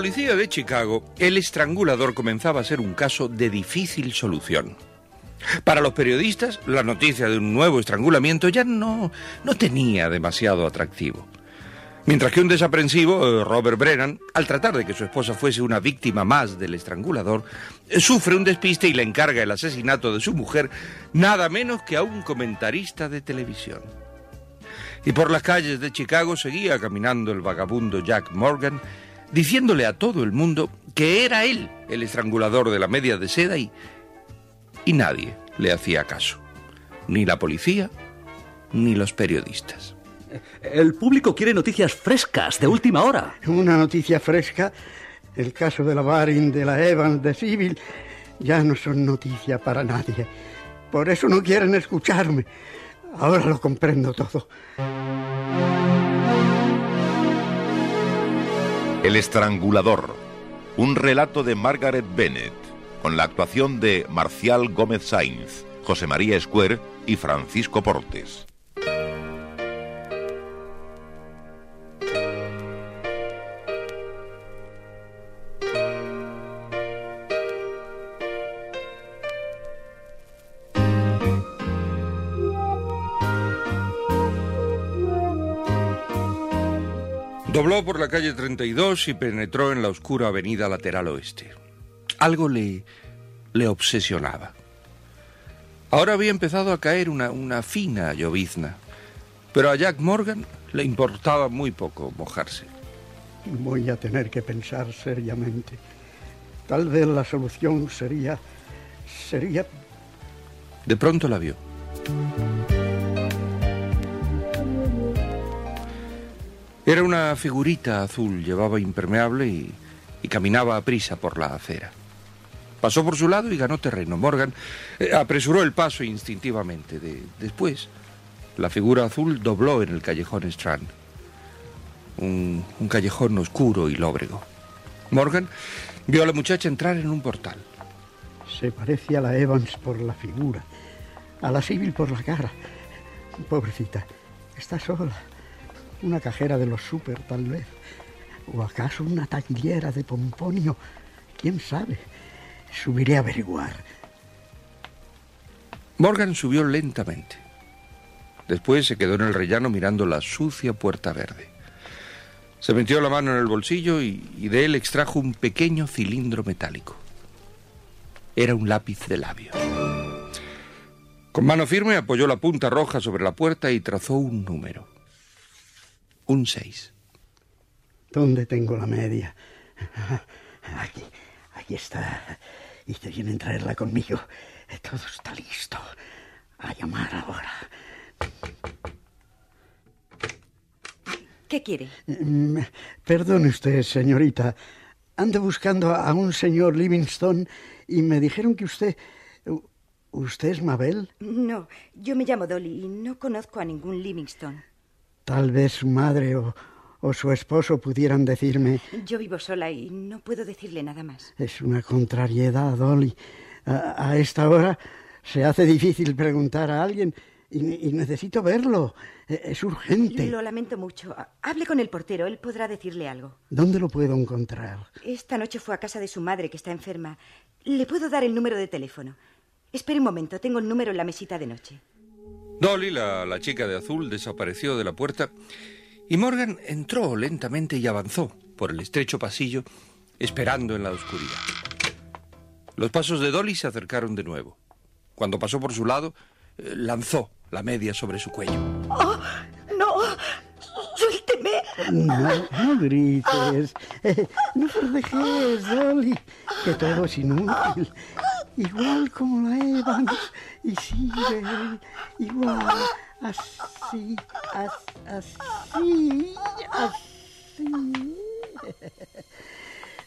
Policía de Chicago, el estrangulador comenzaba a ser un caso de difícil solución. Para los periodistas, la noticia de un nuevo estrangulamiento ya no, no tenía demasiado atractivo. Mientras que un desaprensivo, eh, Robert Brennan, al tratar de que su esposa fuese una víctima más del estrangulador, eh, sufre un despiste y le encarga el asesinato de su mujer nada menos que a un comentarista de televisión. Y por las calles de Chicago seguía caminando el vagabundo Jack Morgan, diciéndole a todo el mundo que era él el estrangulador de la media de seda y, y nadie le hacía caso. Ni la policía, ni los periodistas. El público quiere noticias frescas, de última hora. Una noticia fresca. El caso de la Barin, de la Evans, de Civil, ya no son noticia para nadie. Por eso no quieren escucharme. Ahora lo comprendo todo. El estrangulador. Un relato de Margaret Bennett, con la actuación de Marcial Gómez Sainz, José María Escuer y Francisco Portes. Dobló por la calle 32 y penetró en la oscura avenida lateral oeste. Algo le, le obsesionaba. Ahora había empezado a caer una, una fina llovizna, pero a Jack Morgan le importaba muy poco mojarse. Voy a tener que pensar seriamente. Tal vez la solución sería... sería... De pronto la vio. Era una figurita azul, llevaba impermeable y, caminaba a prisa por la acera. Pasó por su lado y ganó terreno. Morgan eh, apresuró el paso instintivamente. De- después, la figura azul dobló en el callejón Strand. Un, un callejón oscuro y lóbrego. Morgan vio a la muchacha entrar en un portal. Se parece a la Evans por la figura, a la Civil por la cara. Pobrecita, está sola. Una cajera de los súper, tal vez. ¿O acaso una taquillera de pomponio? ¿Quién sabe? Subiré a averiguar. Morgan subió lentamente. Después se quedó en el rellano mirando la sucia puerta verde. Se metió la mano en el bolsillo y, y de él extrajo un pequeño cilindro metálico. Era un lápiz de labio. Con mano firme apoyó la punta roja sobre la puerta y trazó un número. Un 6. ¿Dónde tengo la media? Aquí, aquí está. Y te vienen a traerla conmigo. Todo está listo. A llamar ahora. ¿Qué quiere? Mm, Perdone usted, señorita. Ando buscando a un señor Livingstone y me dijeron que usted... ¿Usted es Mabel? No, yo me llamo Dolly y no conozco a ningún Livingston. Tal vez su madre o, o su esposo pudieran decirme... Yo vivo sola y no puedo decirle nada más. Es una contrariedad, Dolly. A, a esta hora se hace difícil preguntar a alguien y, y necesito verlo. E- Es urgente. Lo lamento mucho. Hable con el portero, él podrá decirle algo. ¿Dónde lo puedo encontrar? Esta noche fue a casa de su madre, que está enferma. Le puedo dar el número de teléfono. Espere un momento, tengo el número en la mesita de noche. Dolly, la, la chica de azul, desapareció de la puerta y Morgan entró lentamente y avanzó por el estrecho pasillo, esperando en la oscuridad. Los pasos de Dolly se acercaron de nuevo. Cuando pasó por su lado, eh, lanzó la media sobre su cuello. ¡No! ¡Suélteme! No, no grites. Eh, no forcejes, Dolly, que todo es inútil. Igual como la Evans y sigue igual, así, as- así, así.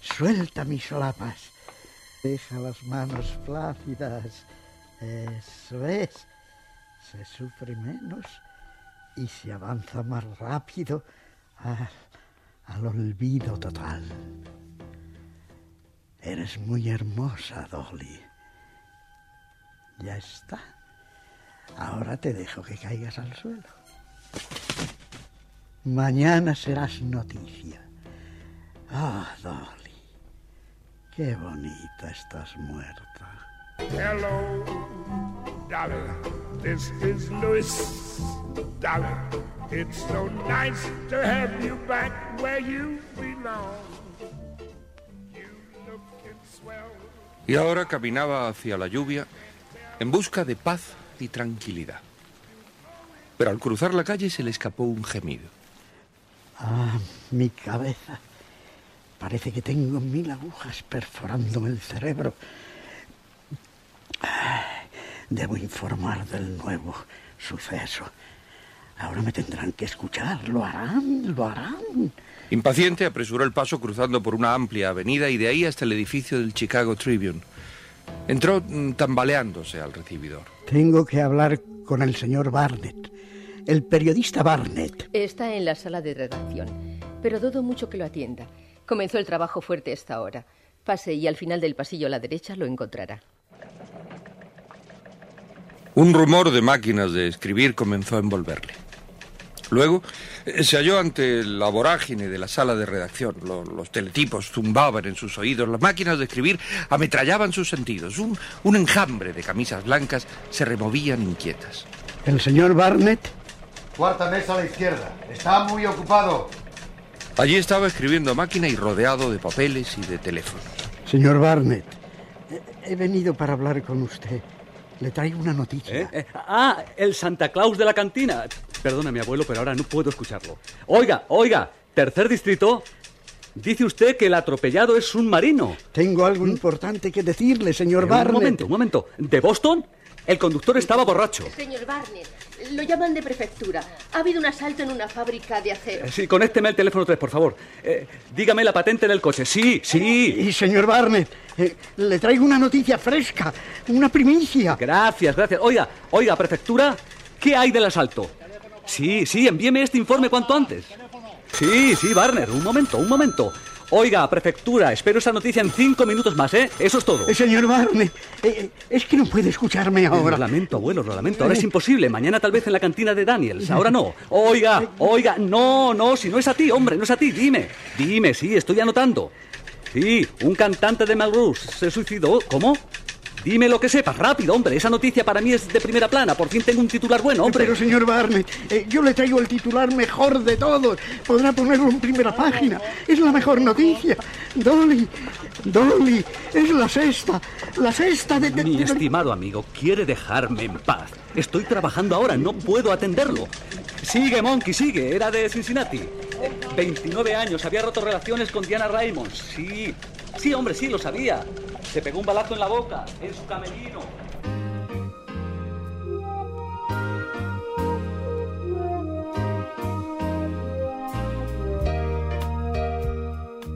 Suelta mis solapas. Deja las manos flácidas. Eso es. Se sufre menos y se avanza más rápido al olvido total. Eres muy hermosa, Dolly. Ya está. Ahora te dejo que caigas al suelo. Mañana serás noticia. Ah, Dolly. Qué bonita estás muerta. Hello, Dolly. This is Louis. Dolly, it's so nice to have you back where you belong. You looking swell. Y ahora caminaba hacia la lluvia en busca de paz y tranquilidad. Pero al cruzar la calle se le escapó un gemido. Ah, mi cabeza. Parece que tengo mil agujas perforándome el cerebro. Ay, Debo informar del nuevo suceso. Ahora me tendrán que escuchar. Lo harán, lo harán. Impaciente, apresuró el paso cruzando por una amplia avenida y de ahí hasta el edificio del Chicago Tribune. Entró mm, tambaleándose al recibidor. Tengo que hablar con el señor Barnett. El periodista Barnett. Está en la sala de redacción, pero dudo mucho que lo atienda. Comenzó el trabajo fuerte a esta hora. Pase y al final del pasillo a la derecha lo encontrará. Un rumor de máquinas de escribir comenzó a envolverle. Luego eh, se halló ante la vorágine de la sala de redacción. Lo- los teletipos zumbaban en sus oídos, las máquinas de escribir ametrallaban sus sentidos. Un, un enjambre de camisas blancas se removían inquietas. El señor Barnett. Cuarta mesa a la izquierda. Está muy ocupado. Allí estaba escribiendo a máquina y rodeado de papeles y de teléfonos. Señor Barnett. He venido para hablar con usted. Le traigo una noticia. ¿Eh? Eh, Ah, el Santa Claus de la cantina. Perdona, mi abuelo, pero ahora no puedo escucharlo. Oiga, oiga, tercer distrito. Dice usted que el atropellado es un marino. Tengo algo importante que decirle, señor Eh, Barnett. Un momento, un momento. ¿De Boston? El conductor estaba borracho. Señor Barnett, lo llaman de prefectura. Ha habido un asalto en una fábrica de acero. Eh, Sí, conécteme el teléfono 3, por favor. Eh, dígame la patente del coche. Sí, sí. Y señor Barnett, eh, le traigo una noticia fresca, una primicia. Gracias, gracias. Oiga, oiga, prefectura, ¿qué hay del asalto? Sí, sí, envíeme este informe cuanto antes. Sí, sí, Barner, un momento, un momento. Oiga, prefectura, espero esa noticia en cinco minutos más, ¿eh? Eso es todo. Eh, señor Barnett, eh, eh, es que no puede escucharme ahora. Lo lamento, abuelo, lo lamento. Ahora es imposible. Mañana tal vez en la cantina de Daniels. Ahora no. Oiga, oiga, no, no, si no es a ti, hombre, no es a ti. Dime, dime, sí, estoy anotando. Sí, un cantante de Melrose se suicidó. ¿Cómo? Dime lo que sepas, rápido, hombre. Esa noticia para mí es de primera plana. Por fin tengo un titular bueno, hombre. Pero señor Barnett, eh, yo le traigo el titular mejor de todos. Podrá ponerlo en primera página. Es la mejor noticia. Dolly, Dolly, es la sexta, la sexta de... de- Mi de- estimado amigo, quiere dejarme en paz. Estoy trabajando ahora, no puedo atenderlo. Sigue, Monkey, sigue. Era de Cincinnati. Eh, 29 años, había roto relaciones con Diana Raymond. Sí, sí, hombre, sí, lo sabía. Se pegó un balazo en la boca, en su camerino.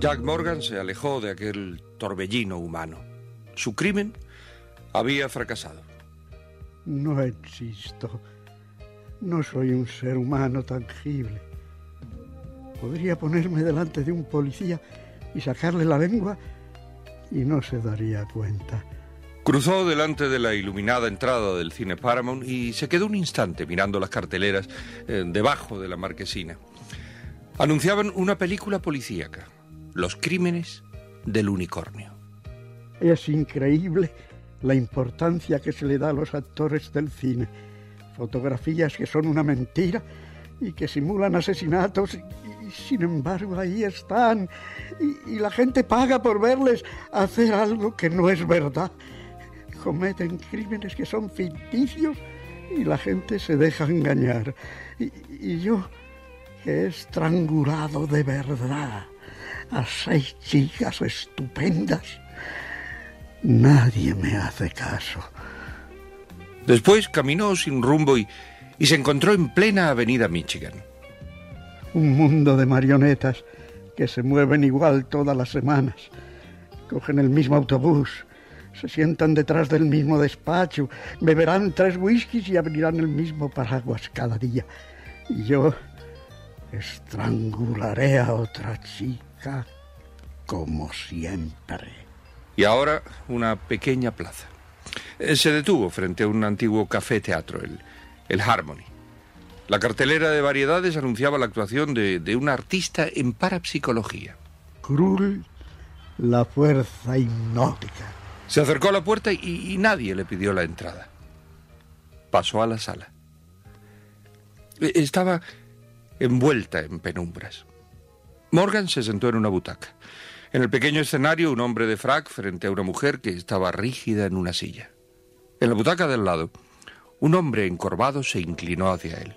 Jack Morgan se alejó de aquel torbellino humano. Su crimen había fracasado. No existo. No soy un ser humano tangible. Podría ponerme delante de un policía y sacarle la lengua y no se daría cuenta. Cruzó delante de la iluminada entrada del cine Paramount y se quedó un instante mirando las carteleras eh, debajo de la marquesina. Anunciaban una película policíaca, Los crímenes del unicornio. Es increíble la importancia que se le da a los actores del cine. Fotografías que son una mentira y que simulan asesinatos sin embargo ahí están y, la gente paga por verles hacer algo que no es verdad. Cometen crímenes que son ficticios y la gente se deja engañar. Y, yo, he estrangulado de verdad a seis chicas estupendas, nadie me hace caso. Después caminó sin rumbo y, y se encontró en plena avenida Michigan. Un mundo de marionetas que se mueven igual todas las semanas. Cogen el mismo autobús, se sientan detrás del mismo despacho, beberán tres whiskies y abrirán el mismo paraguas cada día. Y yo estrangularé a otra chica como siempre. Y ahora una pequeña plaza. Eh, Se detuvo frente a un antiguo café teatro, el, el Harmony. La cartelera de variedades anunciaba la actuación de, de una artista en parapsicología. Krull, la fuerza hipnótica. Se acercó a la puerta y, y nadie le pidió la entrada. Pasó a la sala. Eh, Estaba envuelta en penumbras. Morgan se sentó en una butaca. En el pequeño escenario, un hombre de frac frente a una mujer que estaba rígida en una silla. En la butaca del lado, un hombre encorvado se inclinó hacia él.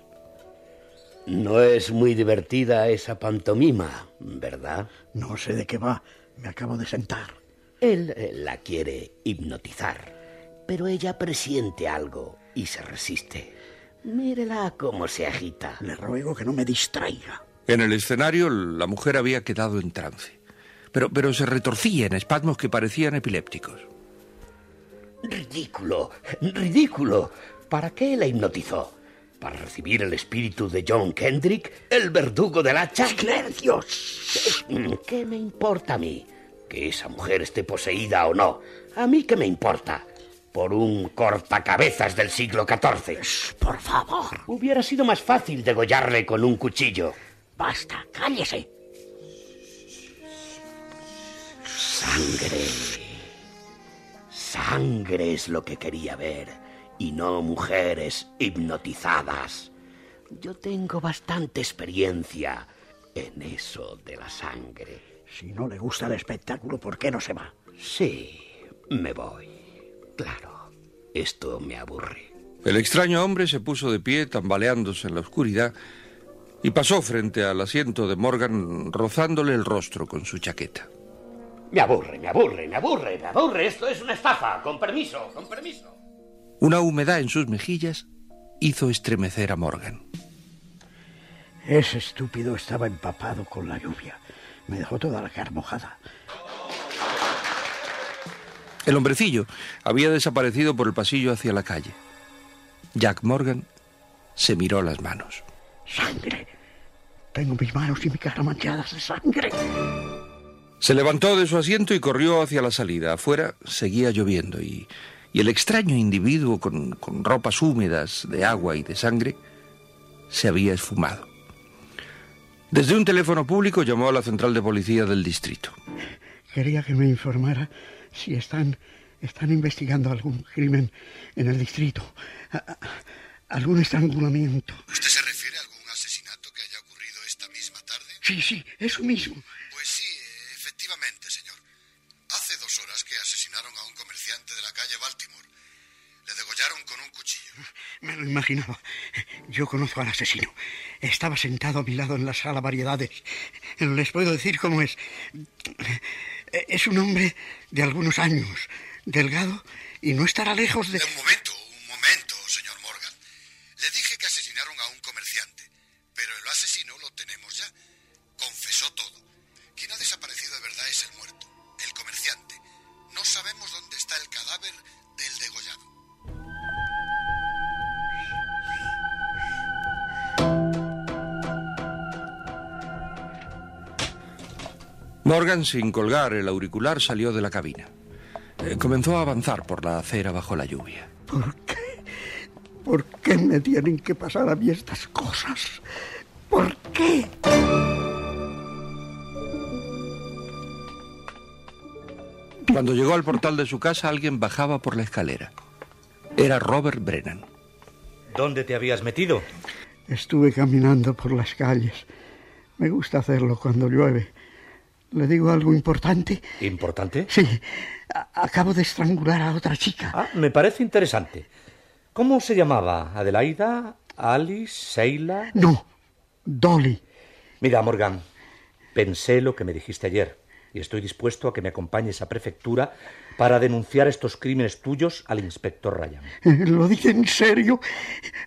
No es muy divertida esa pantomima, ¿verdad? No sé de qué va. Me acabo de sentar. Él eh, la quiere hipnotizar, pero ella presiente algo y se resiste. Mírela cómo se agita. Le ruego que no me distraiga. En el escenario, la mujer había quedado en trance, pero, pero se retorcía en espasmos que parecían epilépticos. Ridículo, ridículo. ¿Para qué la hipnotizó? ¿Para recibir el espíritu de John Kendrick, el verdugo del hacha? ¡Silencios! ¿Qué me importa a mí? Que esa mujer esté poseída o no. ¿A mí qué me importa? Por un cortacabezas del siglo XIV. Por favor. Hubiera sido más fácil degollarle con un cuchillo. Basta, cállese. Sangre. Sangre es lo que quería ver, y no mujeres hipnotizadas. Yo tengo bastante experiencia en eso de la sangre. Si no le gusta el espectáculo, ¿por qué no se va? Sí, me voy. Claro, esto me aburre. El extraño hombre se puso de pie, tambaleándose en la oscuridad, y pasó frente al asiento de Morgan, rozándole el rostro con su chaqueta. Me aburre, me aburre, me aburre, me aburre. Esto es una estafa. Con permiso, con permiso. Una humedad en sus mejillas hizo estremecer a Morgan. Ese estúpido estaba empapado con la lluvia. Me dejó toda la cara mojada. El hombrecillo había desaparecido por el pasillo hacia la calle. Jack Morgan se miró las manos. ¡Sangre! Tengo mis manos y mi cara manchadas de sangre. Se levantó de su asiento y corrió hacia la salida. Afuera seguía lloviendo y, y el extraño individuo con, con ropas húmedas de agua y de sangre se había esfumado. Desde un teléfono público llamó a la central de policía del distrito. Quería que me informara si están, están investigando algún crimen en el distrito. A- a- algún estrangulamiento. ¿Usted se refiere a algún asesinato que haya ocurrido esta misma tarde? Sí, sí, eso mismo. Lo imaginaba. Yo conozco al asesino. Estaba sentado a mi lado en la sala variedades. Les puedo decir cómo es. Es un hombre de algunos años, delgado, y no estará lejos de... Un momento, un momento, señor Morgan. Le dije que asesinaron a un comerciante, pero el asesino lo tenemos ya. Confesó todo. Quien ha desaparecido de verdad es el muerto, el comerciante. No sabemos dónde está el cadáver del degollado. Morgan, sin colgar el auricular, salió de la cabina. Eh, comenzó a avanzar por la acera bajo la lluvia. ¿Por qué? ¿Por qué me tienen que pasar a mí estas cosas? ¿Por qué? Cuando llegó al portal de su casa, alguien bajaba por la escalera. Era Robert Brennan. ¿Dónde te habías metido? Estuve caminando por las calles. Me gusta hacerlo cuando llueve. ¿Le digo algo importante? ¿Importante? Sí. Acabo de estrangular a otra chica. Ah, me parece interesante. ¿Cómo se llamaba? ¿Adelaida? ¿Alice? ¿Seila? No, Dolly. Mira, Morgan, pensé lo que me dijiste ayer y estoy dispuesto a que me acompañes a prefectura para denunciar estos crímenes tuyos al inspector Ryan. Eh, ¿Lo dice en serio?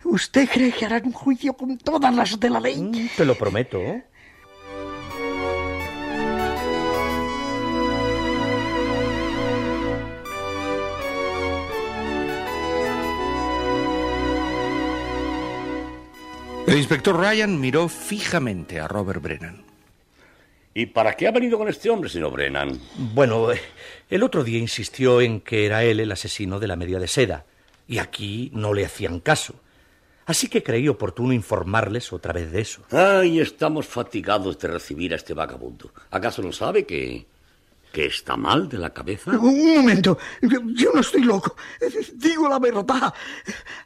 ¿Usted cree que harán un juicio con todas las de la ley? Mm, Te lo prometo. ¿eh? El inspector Ryan miró fijamente a Robert Brennan. ¿Y para qué ha venido con este hombre, señor Brennan? Bueno, el otro día insistió en que era él el asesino de la media de seda, y aquí no le hacían caso. Así que creí oportuno informarles otra vez de eso. Ay, estamos fatigados de recibir a este vagabundo. ¿Acaso no sabe que... que está mal de la cabeza? Un momento. Yo, no estoy loco. Digo la verdad.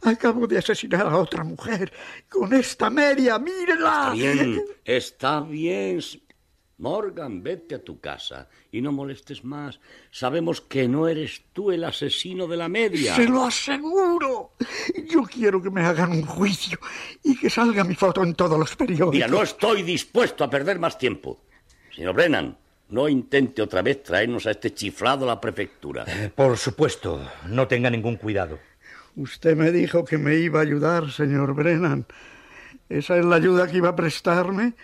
Acabo de asesinar a otra mujer con esta media. ¡Mírela! Está bien, está bien. Morgan, vete a tu casa y no molestes más. Sabemos que no eres tú el asesino de la media. Se lo aseguro. Yo quiero que me hagan un juicio y que salga mi foto en todos los periódicos. Mira, no estoy dispuesto a perder más tiempo. Señor Brennan, no intente otra vez traernos a este chiflado a la prefectura. Eh, Por supuesto, no tenga ningún cuidado. Usted me dijo que me iba a ayudar, señor Brennan. ¿Esa es la ayuda que iba a prestarme?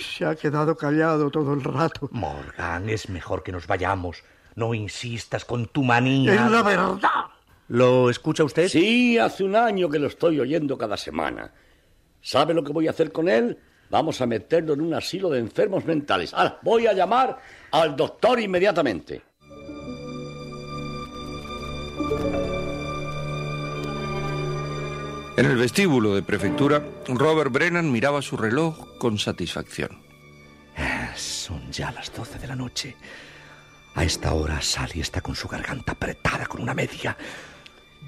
Se ha quedado callado todo el rato. Morgan, es mejor que nos vayamos. No insistas con tu manía. Es la verdad. ¿Lo escucha usted? Sí, hace un año que lo estoy oyendo cada semana. ¿Sabe lo que voy a hacer con él? Vamos a meterlo en un asilo de enfermos mentales. Ahora, voy a llamar al doctor inmediatamente. En el vestíbulo de prefectura, Robert Brennan miraba su reloj con satisfacción. Son ya las doce de la noche. A esta hora Sally está con su garganta apretada con una media.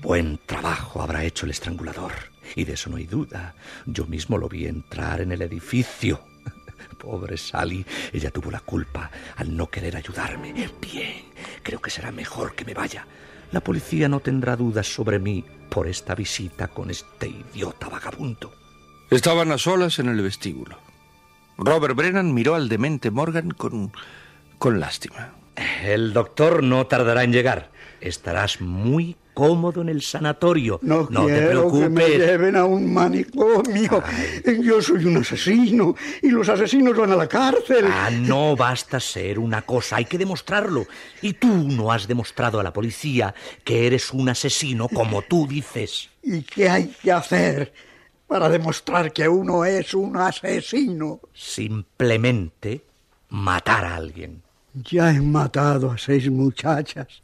Buen trabajo habrá hecho el estrangulador. Y de eso no hay duda. Yo mismo lo vi entrar en el edificio. Pobre Sally, ella tuvo la culpa al no querer ayudarme. Bien, creo que será mejor que me vaya. La policía no tendrá dudas sobre mí por esta visita con este idiota vagabundo. Estaban a solas en el vestíbulo. Robert Brennan miró al demente Morgan con, con lástima. El doctor no tardará en llegar. Estarás muy cómodo en el sanatorio. No, te quiero que me preocupes. lleven a un manicomio. Yo soy un asesino y los asesinos van a la cárcel. Ah, no basta ser una cosa, hay que demostrarlo. Y tú no has demostrado a la policía que eres un asesino como tú dices. ¿Y qué hay que hacer para demostrar que uno es un asesino? Simplemente matar a alguien. Ya he matado a seis muchachas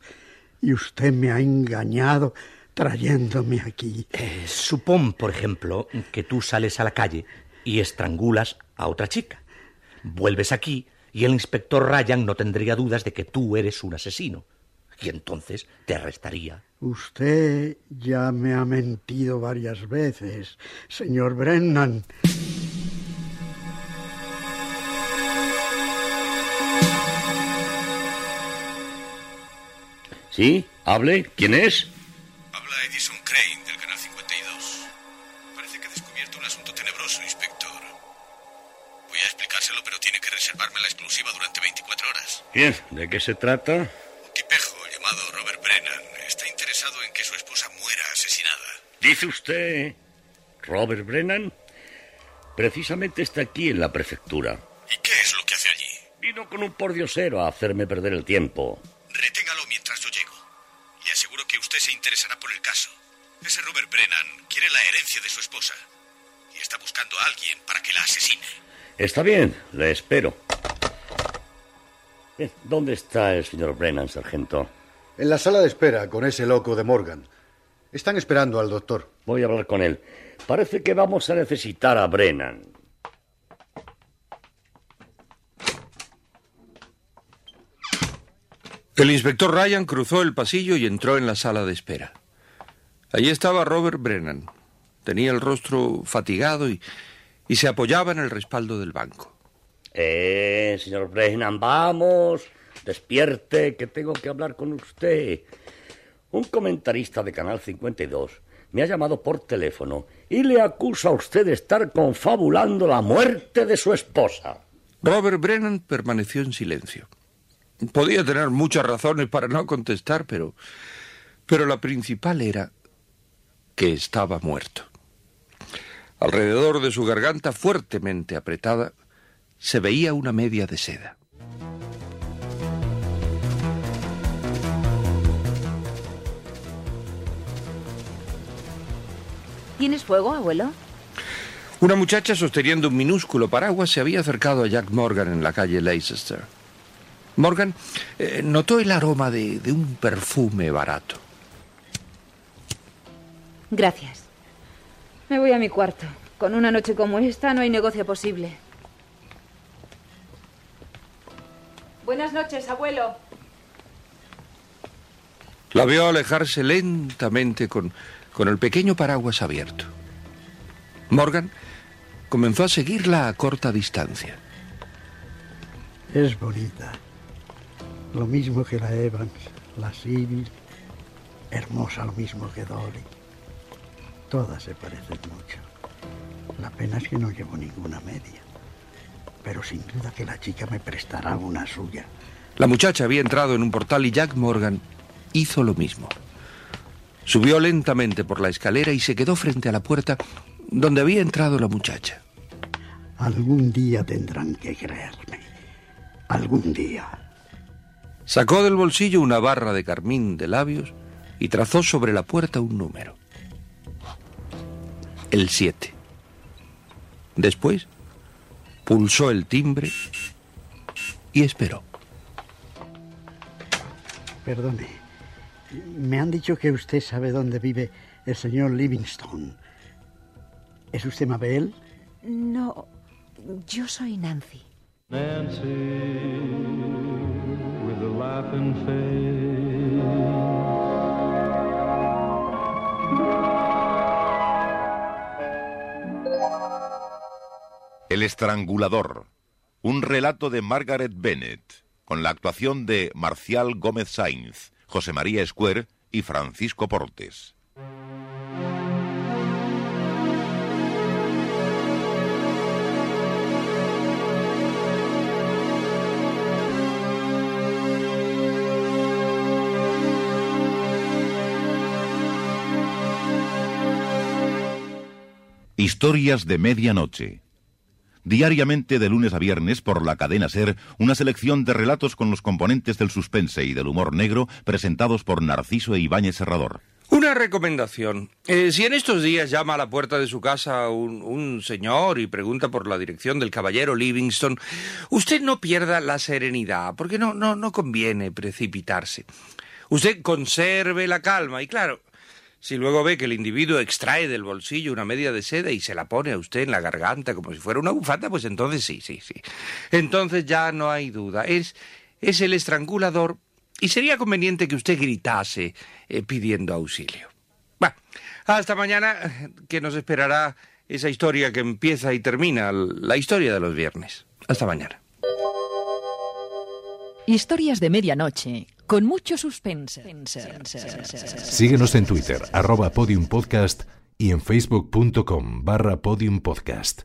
y usted me ha engañado trayéndome aquí. Eh, supón, por ejemplo, que tú sales a la calle y estrangulas a otra chica. Vuelves aquí y el inspector Ryan no tendría dudas de que tú eres un asesino. Y entonces te arrestaría. Usted ya me ha mentido varias veces, señor Brennan. ¿Sí? ¿Hable? ¿Quién es? Habla Edison Crane del Canal 52. Parece que he descubierto un asunto tenebroso, inspector. Voy a explicárselo, pero tiene que reservarme la exclusiva durante 24 horas. Bien, ¿de qué se trata? Un tipejo llamado Robert Brennan está interesado en que su esposa muera asesinada. ¿Dice usted Robert Brennan? Precisamente está aquí en la prefectura. ¿Y qué es lo que hace allí? Vino con un pordiosero a hacerme perder el tiempo. Interesará por el caso. Ese Robert Brennan quiere la herencia de su esposa. Y está buscando a alguien para que la asesine. Está bien, le espero. Bien, ¿Dónde está el señor Brennan, sargento? En la sala de espera con ese loco de Morgan. Están esperando al doctor. Voy a hablar con él. Parece que vamos a necesitar a Brennan. El inspector Ryan cruzó el pasillo y entró en la sala de espera. Allí estaba Robert Brennan. Tenía el rostro fatigado y, y se apoyaba en el respaldo del banco. Eh, señor Brennan, vamos. Despierte, que tengo que hablar con usted. Un comentarista de Canal 52 me ha llamado por teléfono y le acusa a usted de estar confabulando la muerte de su esposa. Robert Brennan permaneció en silencio. Podía tener muchas razones para no contestar, pero. Pero la principal era que estaba muerto. Alrededor de su garganta, fuertemente apretada, se veía una media de seda. ¿Tienes fuego, abuelo? Una muchacha sosteniendo un minúsculo paraguas se había acercado a Jack Morgan en la calle Leicester. Morgan eh, notó el aroma de, de un perfume barato. Gracias. Me voy a mi cuarto. Con una noche como esta no hay negocio posible. Buenas noches, abuelo. La vio alejarse lentamente con, con el pequeño paraguas abierto. Morgan comenzó a seguirla a corta distancia. Es bonita. Lo mismo que la Evans, la Civil. Hermosa lo mismo que Dolly. Todas se parecen mucho. La pena es que no llevo ninguna media. Pero sin duda que la chica me prestará una suya. La muchacha había entrado en un portal y Jack Morgan hizo lo mismo. Subió lentamente por la escalera y se quedó frente a la puerta donde había entrado la muchacha. Algún día tendrán que creerme. Algún día. Sacó del bolsillo una barra de carmín de labios y trazó sobre la puerta un número. El 7. Después pulsó el timbre y esperó. Perdone. Me han dicho que usted sabe dónde vive el señor Livingstone. ¿Es usted Mabel? No, yo soy Nancy. Nancy, El estrangulador. Un relato de Margaret Bennett, con la actuación de Marcial Gómez Sainz, José María Escuer y Francisco Portes. Historias de medianoche. Diariamente de lunes a viernes por la cadena Ser, una selección de relatos con los componentes del suspense y del humor negro presentados por Narciso e Ibáñez Serrador. Una recomendación. Eh, si en estos días llama a la puerta de su casa un, un, señor y pregunta por la dirección del caballero Livingston, usted no pierda la serenidad, porque no, no, no conviene precipitarse. Usted conserve la calma y claro, si luego ve que el individuo extrae del bolsillo una media de seda y se la pone a usted en la garganta como si fuera una bufanda, pues entonces sí, sí, sí. Entonces ya no hay duda. Es, es el estrangulador y sería conveniente que usted gritase eh, pidiendo auxilio. Va, hasta mañana, que nos esperará esa historia que empieza y termina, la historia de los viernes. Hasta mañana. Historias de medianoche, con mucho suspense. Síguenos en Twitter, arroba podiumpodcast y en facebook.com barra podiumpodcast.